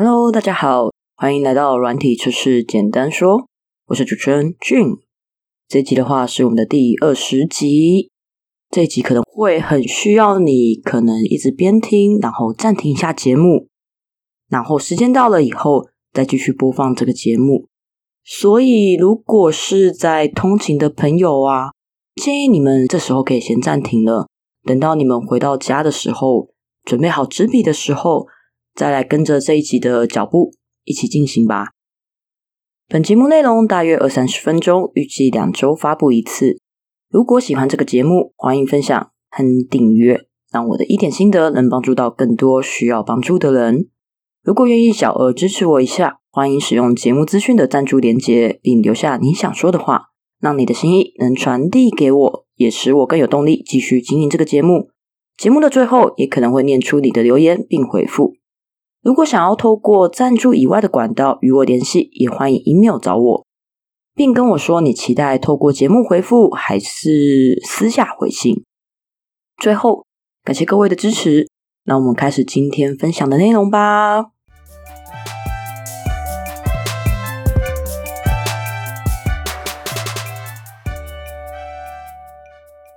Hello，大家好，欢迎来到软体测试简单说，我是主持人俊。这集的话是我们的第二十集，这集可能会很需要你，可能一直边听，然后暂停一下节目，然后时间到了以后再继续播放这个节目。所以，如果是在通勤的朋友啊，建议你们这时候可以先暂停了，等到你们回到家的时候，准备好纸笔的时候。再来跟着这一集的脚步一起进行吧。本节目内容大约二三十分钟，预计两周发布一次。如果喜欢这个节目，欢迎分享和订阅，让我的一点心得能帮助到更多需要帮助的人。如果愿意小额支持我一下，欢迎使用节目资讯的赞助连接，并留下你想说的话，让你的心意能传递给我，也使我更有动力继续经营这个节目。节目的最后也可能会念出你的留言并回复。如果想要透过赞助以外的管道与我联系，也欢迎 email 找我，并跟我说你期待透过节目回复，还是私下回信。最后，感谢各位的支持，那我们开始今天分享的内容吧。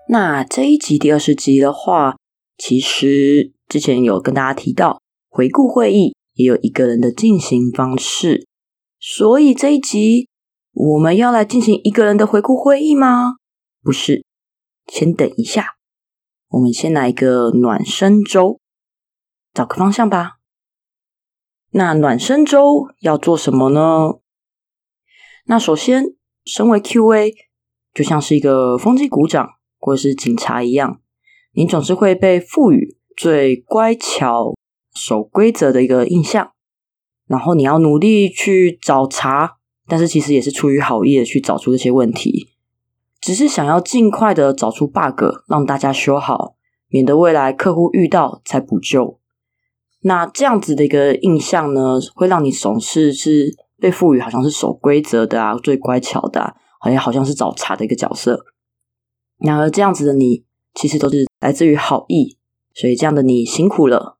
那这一集第二十集的话，其实之前有跟大家提到。回顾会议也有一个人的进行方式，所以这一集我们要来进行一个人的回顾会议吗？不是，先等一下，我们先来一个暖身周，找个方向吧。那暖身周要做什么呢？那首先，身为 Q&A，就像是一个风机鼓掌或是警察一样，你总是会被赋予最乖巧。守规则的一个印象，然后你要努力去找茬，但是其实也是出于好意的去找出这些问题，只是想要尽快的找出 bug，让大家修好，免得未来客户遇到才补救。那这样子的一个印象呢，会让你总是是被赋予好像是守规则的啊，最乖巧的，好像好像是找茬的一个角色。然而这样子的你，其实都是来自于好意，所以这样的你辛苦了。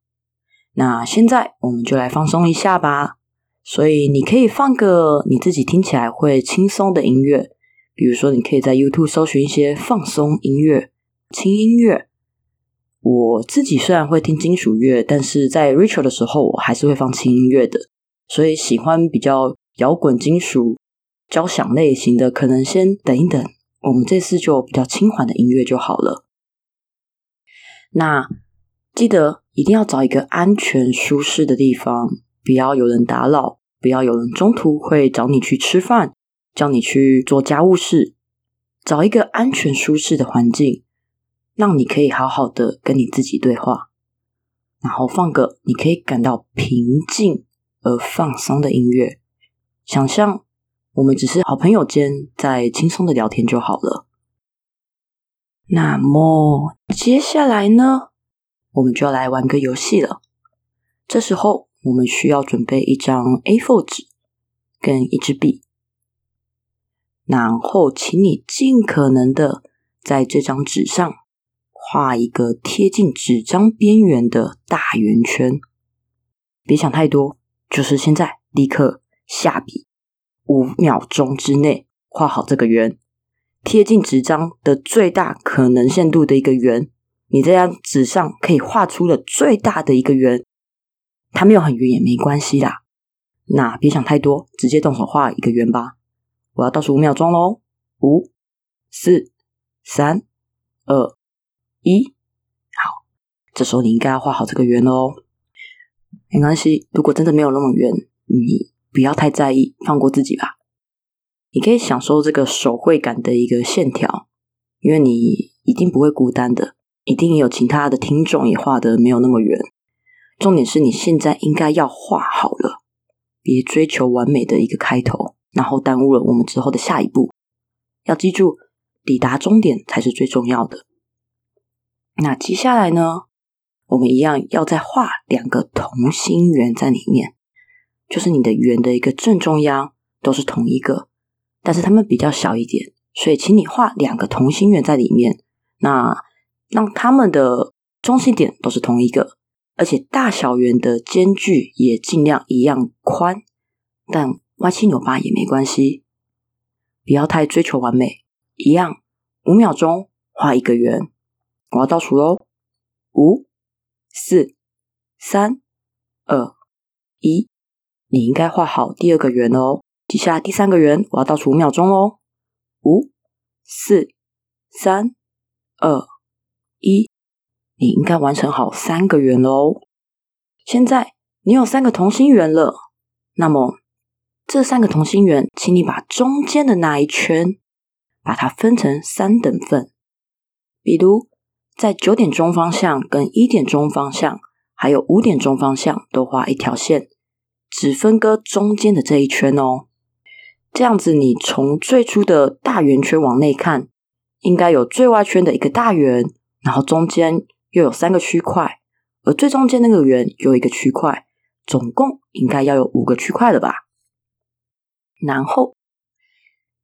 那现在我们就来放松一下吧。所以你可以放个你自己听起来会轻松的音乐，比如说你可以在 YouTube 搜寻一些放松音乐、轻音乐。我自己虽然会听金属乐，但是在 Ritual 的时候我还是会放轻音乐的。所以喜欢比较摇滚、金属、交响类型的，可能先等一等。我们这次就比较轻缓的音乐就好了。那记得。一定要找一个安全舒适的地方，不要有人打扰，不要有人中途会找你去吃饭，叫你去做家务事。找一个安全舒适的环境，让你可以好好的跟你自己对话，然后放个你可以感到平静而放松的音乐，想象我们只是好朋友间在轻松的聊天就好了。那么接下来呢？我们就要来玩个游戏了。这时候，我们需要准备一张 A4 纸跟一支笔，然后请你尽可能的在这张纸上画一个贴近纸张边缘的大圆圈。别想太多，就是现在立刻下笔，五秒钟之内画好这个圆，贴近纸张的最大可能限度的一个圆。你这张纸上可以画出了最大的一个圆，它没有很圆也没关系啦。那别想太多，直接动手画一个圆吧。我要倒数五秒钟喽，五、四、三、二、一，好，这时候你应该要画好这个圆喽。没关系，如果真的没有那么圆，你不要太在意，放过自己吧。你可以享受这个手绘感的一个线条，因为你一定不会孤单的。一定有其他的听众也画的没有那么圆。重点是你现在应该要画好了，别追求完美的一个开头，然后耽误了我们之后的下一步。要记住，抵达终点才是最重要的。那接下来呢，我们一样要再画两个同心圆在里面，就是你的圆的一个正中央都是同一个，但是它们比较小一点，所以请你画两个同心圆在里面。那让他们的中心点都是同一个，而且大小圆的间距也尽量一样宽，但歪七扭八也没关系，不要太追求完美。一样，五秒钟画一个圆，我要倒数喽，五、四、三、二、一，你应该画好第二个圆哦。接下来第三个圆，我要倒数五秒钟喽，五、四、三、二、一。你应该完成好三个圆喽。现在你有三个同心圆了，那么这三个同心圆，请你把中间的那一圈，把它分成三等份。比如在九点钟方向、跟一点钟方向，还有五点钟方向，都画一条线，只分割中间的这一圈哦。这样子，你从最初的大圆圈往内看，应该有最外圈的一个大圆，然后中间。又有三个区块，而最中间那个圆有一个区块，总共应该要有五个区块了吧？然后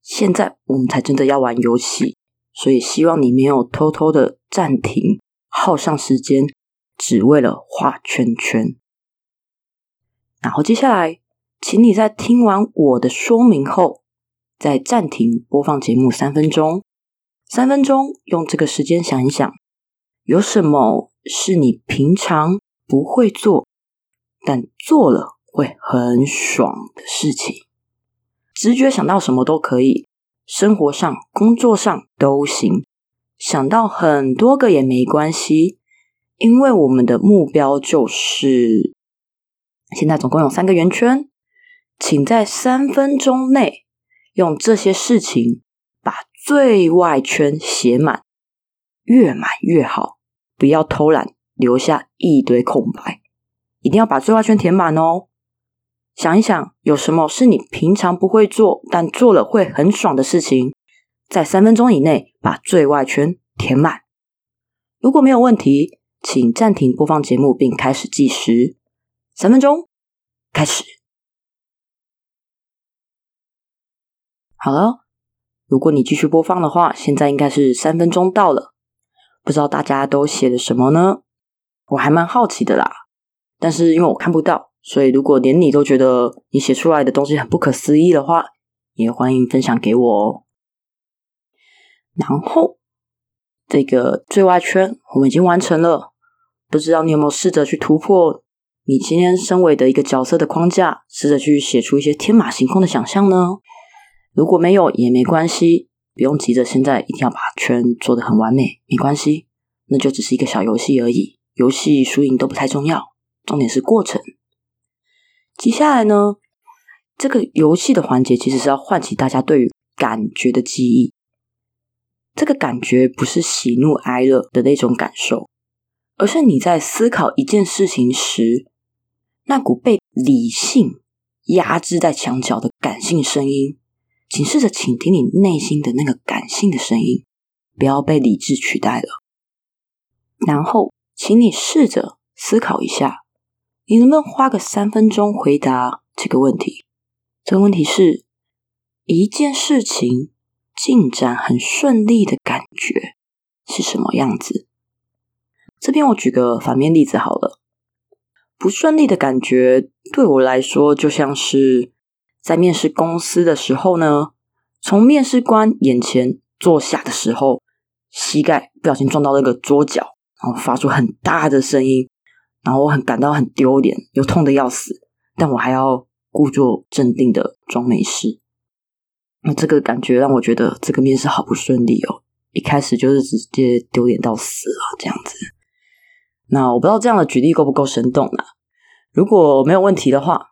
现在我们才真的要玩游戏，所以希望你没有偷偷的暂停，耗上时间，只为了画圈圈。然后接下来，请你在听完我的说明后，再暂停播放节目三分钟，三分钟用这个时间想一想。有什么是你平常不会做，但做了会很爽的事情？直觉想到什么都可以，生活上、工作上都行，想到很多个也没关系，因为我们的目标就是现在总共有三个圆圈，请在三分钟内用这些事情把最外圈写满，越满越好。不要偷懒，留下一堆空白，一定要把最外圈填满哦。想一想，有什么是你平常不会做，但做了会很爽的事情？在三分钟以内把最外圈填满。如果没有问题，请暂停播放节目并开始计时。三分钟，开始。好了，如果你继续播放的话，现在应该是三分钟到了。不知道大家都写了什么呢？我还蛮好奇的啦。但是因为我看不到，所以如果连你都觉得你写出来的东西很不可思议的话，也欢迎分享给我哦。然后这个最外圈我们已经完成了，不知道你有没有试着去突破你今天身为的一个角色的框架，试着去写出一些天马行空的想象呢？如果没有也没关系。不用急着，现在一定要把圈做得很完美，没关系，那就只是一个小游戏而已，游戏输赢都不太重要，重点是过程。接下来呢，这个游戏的环节其实是要唤起大家对于感觉的记忆，这个感觉不是喜怒哀乐的那种感受，而是你在思考一件事情时，那股被理性压制在墙角的感性声音。请试着倾听你内心的那个感性的声音，不要被理智取代了。然后，请你试着思考一下，你能不能花个三分钟回答这个问题？这个问题是：一件事情进展很顺利的感觉是什么样子？这边我举个反面例子好了，不顺利的感觉对我来说就像是。在面试公司的时候呢，从面试官眼前坐下的时候，膝盖不小心撞到那个桌角，然后发出很大的声音，然后我很感到很丢脸，又痛的要死，但我还要故作镇定的装没事。那这个感觉让我觉得这个面试好不顺利哦，一开始就是直接丢脸到死了这样子。那我不知道这样的举例够不够生动呢？如果没有问题的话。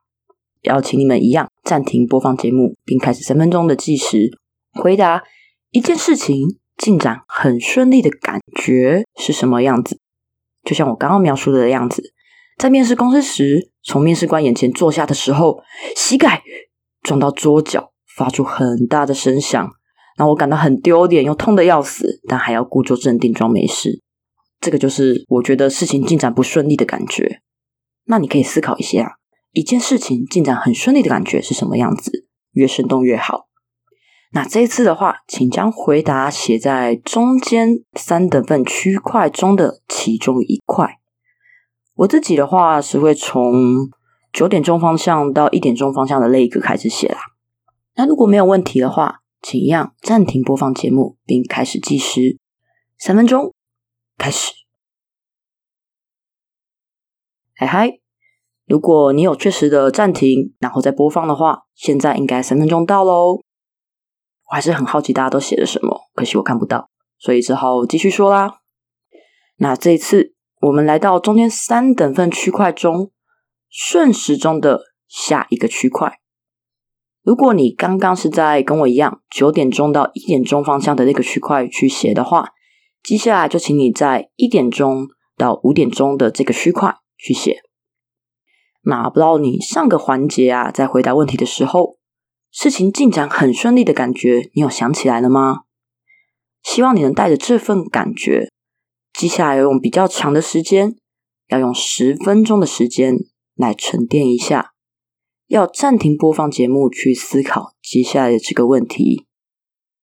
要请你们一样暂停播放节目，并开始三分钟的计时，回答一件事情进展很顺利的感觉是什么样子？就像我刚刚描述的样子，在面试公司时，从面试官眼前坐下的时候，膝盖撞到桌角，发出很大的声响，让我感到很丢脸又痛的要死，但还要故作镇定装没事。这个就是我觉得事情进展不顺利的感觉。那你可以思考一下。一件事情进展很顺利的感觉是什么样子？越生动越好。那这一次的话，请将回答写在中间三等份区块中的其中一块。我自己的话是会从九点钟方向到一点钟方向的那一个开始写啦。那如果没有问题的话，请一样暂停播放节目，并开始计时，三分钟，开始。嗨嗨，如果你有确实的暂停，然后再播放的话，现在应该三分钟到喽。我还是很好奇大家都写了什么，可惜我看不到，所以只好继续说啦。那这一次我们来到中间三等份区块中顺时钟的下一个区块。如果你刚刚是在跟我一样九点钟到一点钟方向的那个区块去写的话，接下来就请你在一点钟到五点钟的这个区块。去写。拿不到你上个环节啊，在回答问题的时候，事情进展很顺利的感觉，你有想起来了吗？希望你能带着这份感觉，接下来要用比较长的时间，要用十分钟的时间来沉淀一下，要暂停播放节目去思考接下来的这个问题。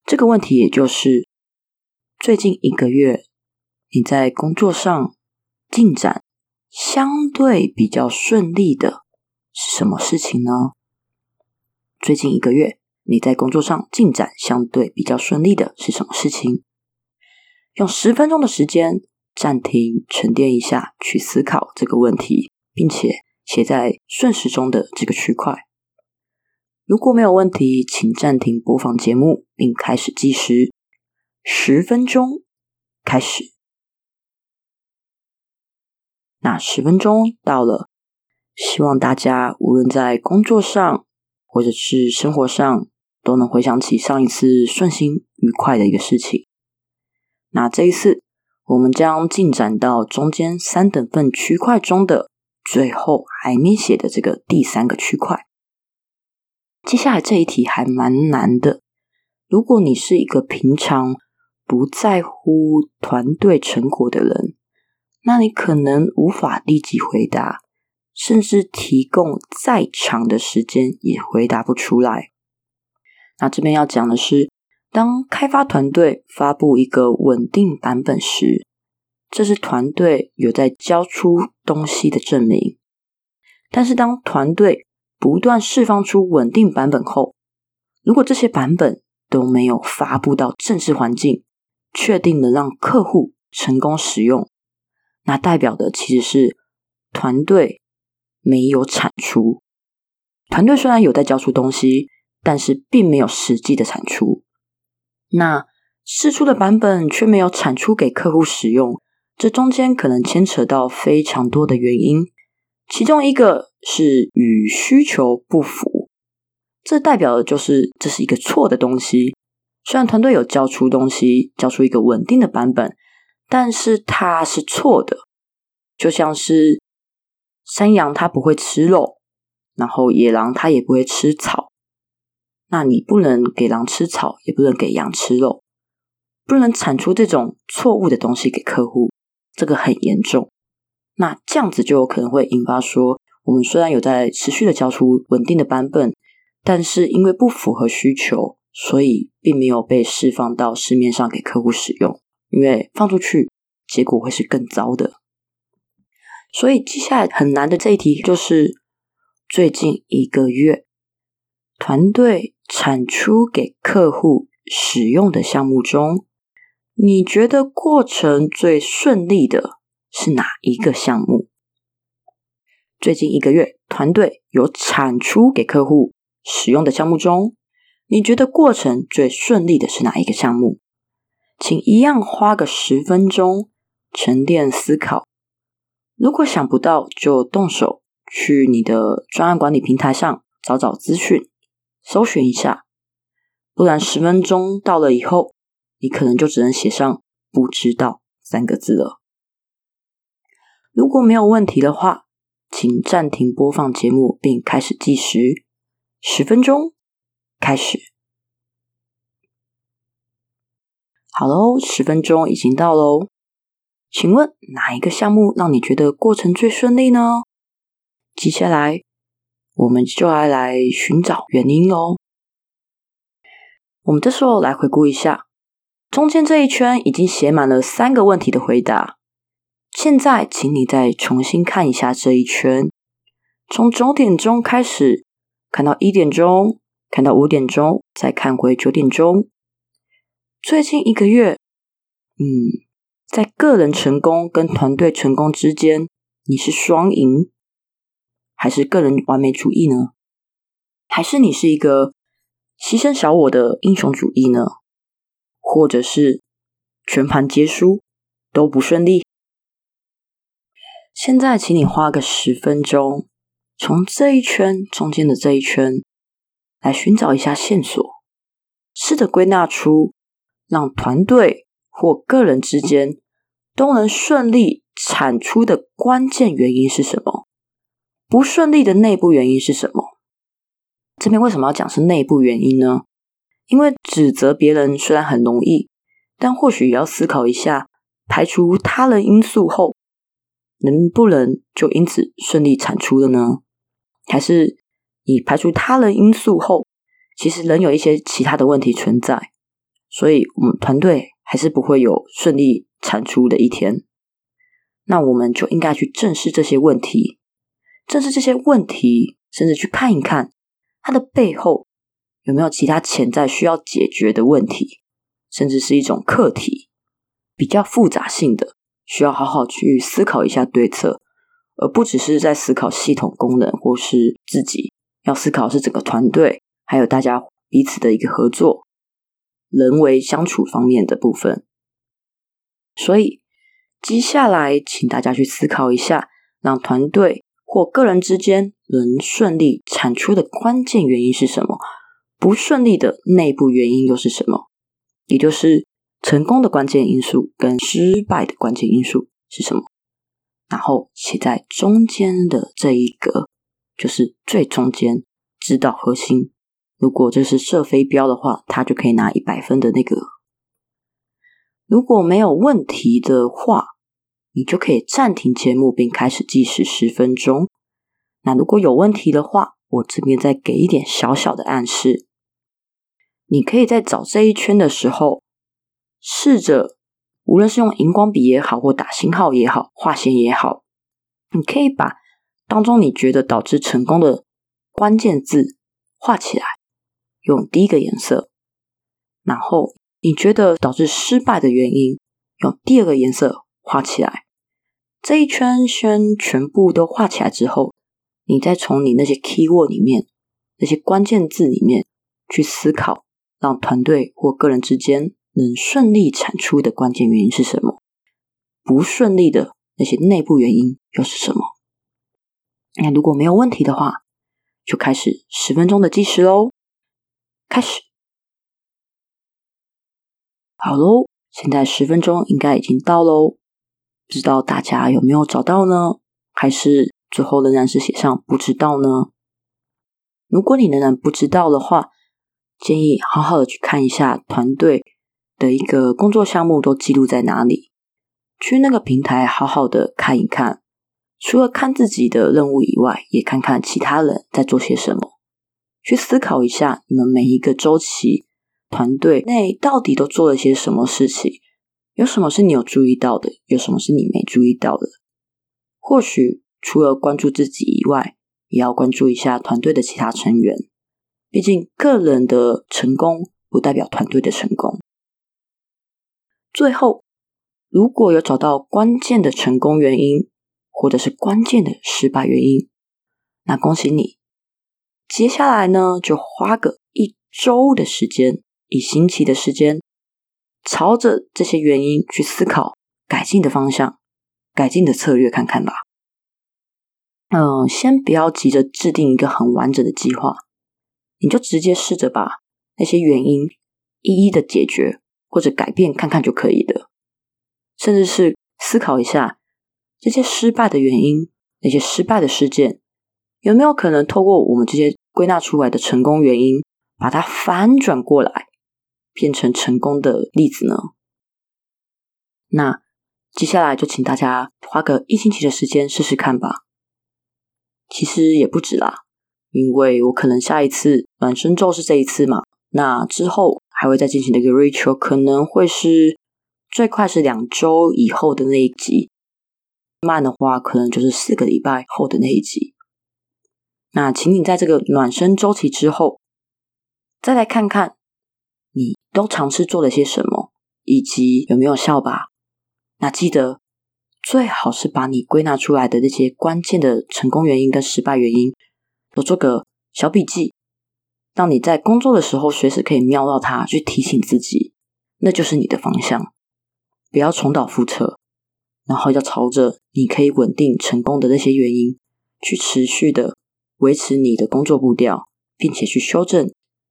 这个问题也就是最近一个月你在工作上进展。相对比较顺利的是什么事情呢？最近一个月你在工作上进展相对比较顺利的是什么事情？用十分钟的时间暂停沉淀一下，去思考这个问题，并且写在顺时钟的这个区块。如果没有问题，请暂停播放节目，并开始计时。十分钟开始。那十分钟到了，希望大家无论在工作上或者是生活上，都能回想起上一次顺心愉快的一个事情。那这一次，我们将进展到中间三等份区块中的最后还没写的这个第三个区块。接下来这一题还蛮难的，如果你是一个平常不在乎团队成果的人。那你可能无法立即回答，甚至提供再长的时间也回答不出来。那这边要讲的是，当开发团队发布一个稳定版本时，这是团队有在交出东西的证明。但是当团队不断释放出稳定版本后，如果这些版本都没有发布到正式环境，确定的让客户成功使用。那代表的其实是团队没有产出，团队虽然有在交出东西，但是并没有实际的产出。那试出的版本却没有产出给客户使用，这中间可能牵扯到非常多的原因，其中一个是与需求不符，这代表的就是这是一个错的东西。虽然团队有交出东西，交出一个稳定的版本。但是它是错的，就像是山羊它不会吃肉，然后野狼它也不会吃草。那你不能给狼吃草，也不能给羊吃肉，不能产出这种错误的东西给客户，这个很严重。那这样子就有可能会引发说，我们虽然有在持续的交出稳定的版本，但是因为不符合需求，所以并没有被释放到市面上给客户使用。因为放出去，结果会是更糟的。所以接下来很难的这一题就是：最近一个月，团队产出给客户使用的项目中，你觉得过程最顺利的是哪一个项目？最近一个月，团队有产出给客户使用的项目中，你觉得过程最顺利的是哪一个项目？请一样花个十分钟沉淀思考。如果想不到，就动手去你的专案管理平台上找找资讯，搜寻一下。不然十分钟到了以后，你可能就只能写上“不知道”三个字了。如果没有问题的话，请暂停播放节目并开始计时。十分钟开始。好喽，十分钟已经到喽。请问哪一个项目让你觉得过程最顺利呢？接下来我们就来来寻找原因喽。我们这时候来回顾一下，中间这一圈已经写满了三个问题的回答。现在，请你再重新看一下这一圈，从九点钟开始看到一点钟，看到五点钟，再看回九点钟。最近一个月，嗯，在个人成功跟团队成功之间，你是双赢，还是个人完美主义呢？还是你是一个牺牲小我的英雄主义呢？或者是全盘皆输，都不顺利？现在，请你花个十分钟，从这一圈中间的这一圈来寻找一下线索，试着归纳出让团队或个人之间都能顺利产出的关键原因是什么？不顺利的内部原因是什么？这边为什么要讲是内部原因呢？因为指责别人虽然很容易，但或许也要思考一下，排除他人因素后。能不能就因此顺利产出的呢？还是你排除他人因素后，其实仍有一些其他的问题存在，所以我们团队还是不会有顺利产出的一天。那我们就应该去正视这些问题，正视这些问题，甚至去看一看它的背后有没有其他潜在需要解决的问题，甚至是一种课题，比较复杂性的。需要好好去思考一下对策，而不只是在思考系统功能或是自己要思考是整个团队，还有大家彼此的一个合作、人为相处方面的部分。所以接下来，请大家去思考一下，让团队或个人之间能顺利产出的关键原因是什么？不顺利的内部原因又是什么？也就是。成功的关键因素跟失败的关键因素是什么？然后写在中间的这一格，就是最中间指导核心。如果这是射飞镖的话，他就可以拿一百分的那个。如果没有问题的话，你就可以暂停节目并开始计时十分钟。那如果有问题的话，我这边再给一点小小的暗示。你可以在找这一圈的时候。试着，无论是用荧光笔也好，或打星号也好，画线也好，你可以把当中你觉得导致成功的关键字画起来，用第一个颜色；然后你觉得导致失败的原因，用第二个颜色画起来。这一圈先全部都画起来之后，你再从你那些 key word 里面那些关键字里面去思考，让团队或个人之间。能顺利产出的关键原因是什么？不顺利的那些内部原因又是什么？那如果没有问题的话，就开始十分钟的计时喽。开始，好喽，现在十分钟应该已经到喽。不知道大家有没有找到呢？还是最后仍然是写上不知道呢？如果你仍然不知道的话，建议好好的去看一下团队。的一个工作项目都记录在哪里？去那个平台好好的看一看，除了看自己的任务以外，也看看其他人在做些什么，去思考一下你们每一个周期团队内到底都做了些什么事情，有什么是你有注意到的，有什么是你没注意到的？或许除了关注自己以外，也要关注一下团队的其他成员，毕竟个人的成功不代表团队的成功。最后，如果有找到关键的成功原因，或者是关键的失败原因，那恭喜你。接下来呢，就花个一周的时间，一星期的时间，朝着这些原因去思考改进的方向、改进的策略，看看吧。嗯，先不要急着制定一个很完整的计划，你就直接试着把那些原因一一的解决。或者改变看看就可以的，甚至是思考一下这些失败的原因，那些失败的事件有没有可能透过我们这些归纳出来的成功原因，把它反转过来，变成成功的例子呢？那接下来就请大家花个一星期的时间试试看吧。其实也不止啦，因为我可能下一次暖身咒是这一次嘛，那之后。还会再进行的一个 ritual，可能会是最快是两周以后的那一集。慢的话，可能就是四个礼拜后的那一集。那请你在这个暖身周期之后，再来看看你都尝试做了些什么，以及有没有效吧。那记得最好是把你归纳出来的那些关键的成功原因跟失败原因，都做个小笔记，让你在工作的时候随时可以瞄到它，去提醒自己，那就是你的方向，不要重蹈覆辙。然后要朝着你可以稳定成功的那些原因，去持续的。维持你的工作步调，并且去修正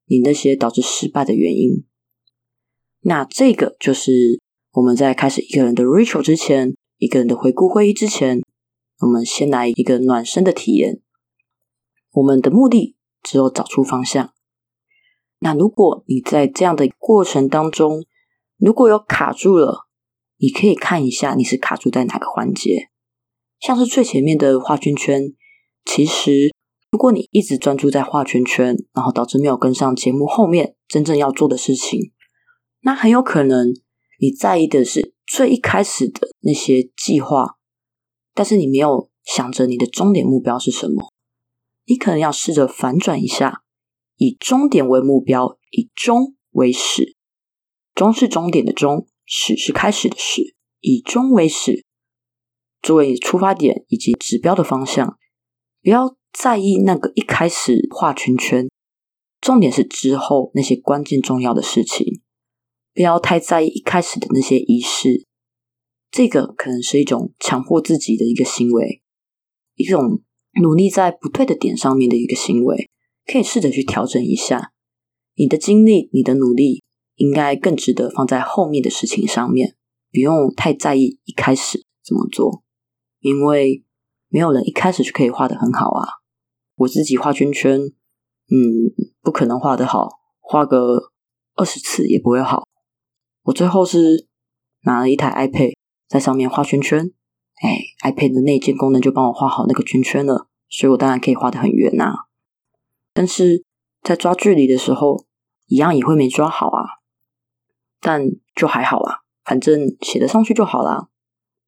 你那些导致失败的原因。那这个就是我们在开始一个人的 ritual 之前，一个人的回顾会议之前，我们先来一个暖身的体验。我们的目的只有找出方向。那如果你在这样的过程当中，如果有卡住了，你可以看一下你是卡住在哪个环节，像是最前面的画圈圈，其实。如果你一直专注在画圈圈，然后导致没有跟上节目后面真正要做的事情，那很有可能你在意的是最一开始的那些计划，但是你没有想着你的终点目标是什么。你可能要试着反转一下，以终点为目标，以终为始。终是终点的终，始是开始的始，以终为始作为出发点以及指标的方向，不要。在意那个一开始画圈圈，重点是之后那些关键重要的事情，不要太在意一开始的那些仪式。这个可能是一种强迫自己的一个行为，一种努力在不对的点上面的一个行为，可以试着去调整一下。你的精力、你的努力，应该更值得放在后面的事情上面，不用太在意一开始怎么做，因为没有人一开始就可以画的很好啊。我自己画圈圈，嗯，不可能画得好，画个二十次也不会好。我最后是拿了一台 iPad 在上面画圈圈，哎，iPad 的内建功能就帮我画好那个圈圈了，所以我当然可以画的很圆呐。但是在抓距离的时候，一样也会没抓好啊。但就还好啊，反正写得上去就好啦。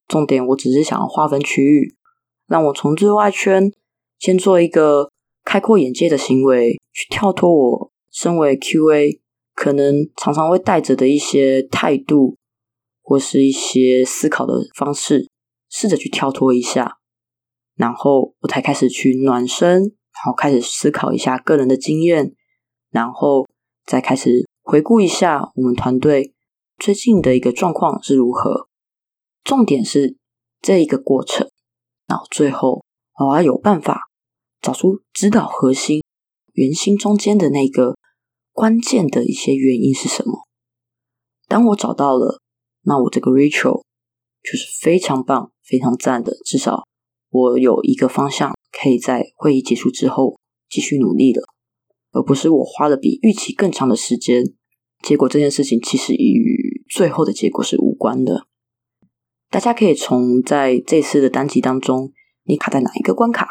重点我只是想要划分区域，让我从最外圈。先做一个开阔眼界的行为，去跳脱我身为 QA 可能常常会带着的一些态度，或是一些思考的方式，试着去跳脱一下，然后我才开始去暖身，然后开始思考一下个人的经验，然后再开始回顾一下我们团队最近的一个状况是如何。重点是这一个过程，然后最后我要有办法。找出指导核心、圆心中间的那个关键的一些原因是什么？当我找到了，那我这个 Rachel 就是非常棒、非常赞的。至少我有一个方向，可以在会议结束之后继续努力了，而不是我花了比预期更长的时间，结果这件事情其实与最后的结果是无关的。大家可以从在这次的单集当中，你卡在哪一个关卡？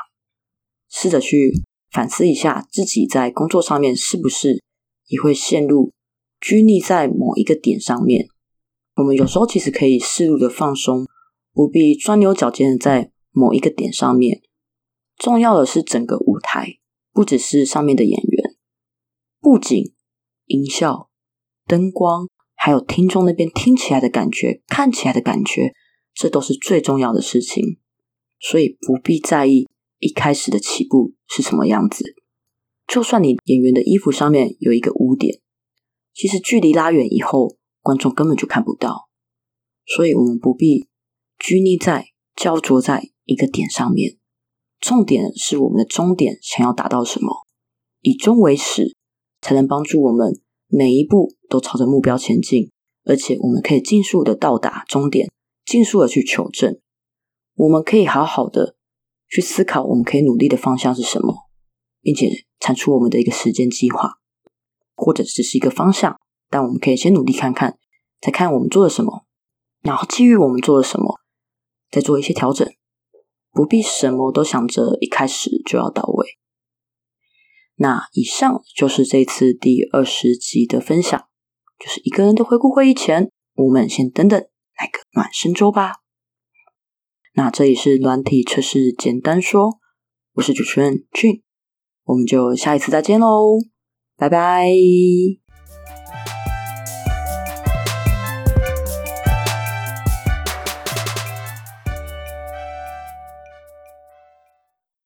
试着去反思一下，自己在工作上面是不是也会陷入拘泥在某一个点上面？我们有时候其实可以适度的放松，不必钻牛角尖的在某一个点上面。重要的是整个舞台，不只是上面的演员、布景、音效、灯光，还有听众那边听起来的感觉、看起来的感觉，这都是最重要的事情。所以不必在意。一开始的起步是什么样子？就算你演员的衣服上面有一个污点，其实距离拉远以后，观众根本就看不到。所以，我们不必拘泥在焦灼在一个点上面。重点是我们的终点想要达到什么，以终为始，才能帮助我们每一步都朝着目标前进，而且我们可以尽速的到达终点，尽速的去求证。我们可以好好的。去思考我们可以努力的方向是什么，并且产出我们的一个时间计划，或者只是一个方向，但我们可以先努力看看，再看我们做了什么，然后基于我们做了什么，再做一些调整，不必什么都想着一开始就要到位。那以上就是这次第二十集的分享，就是一个人的回顾会议前，我们先等等来个暖身周吧。那这里是软体测试简单说，我是主持人俊，我们就下一次再见喽，拜拜。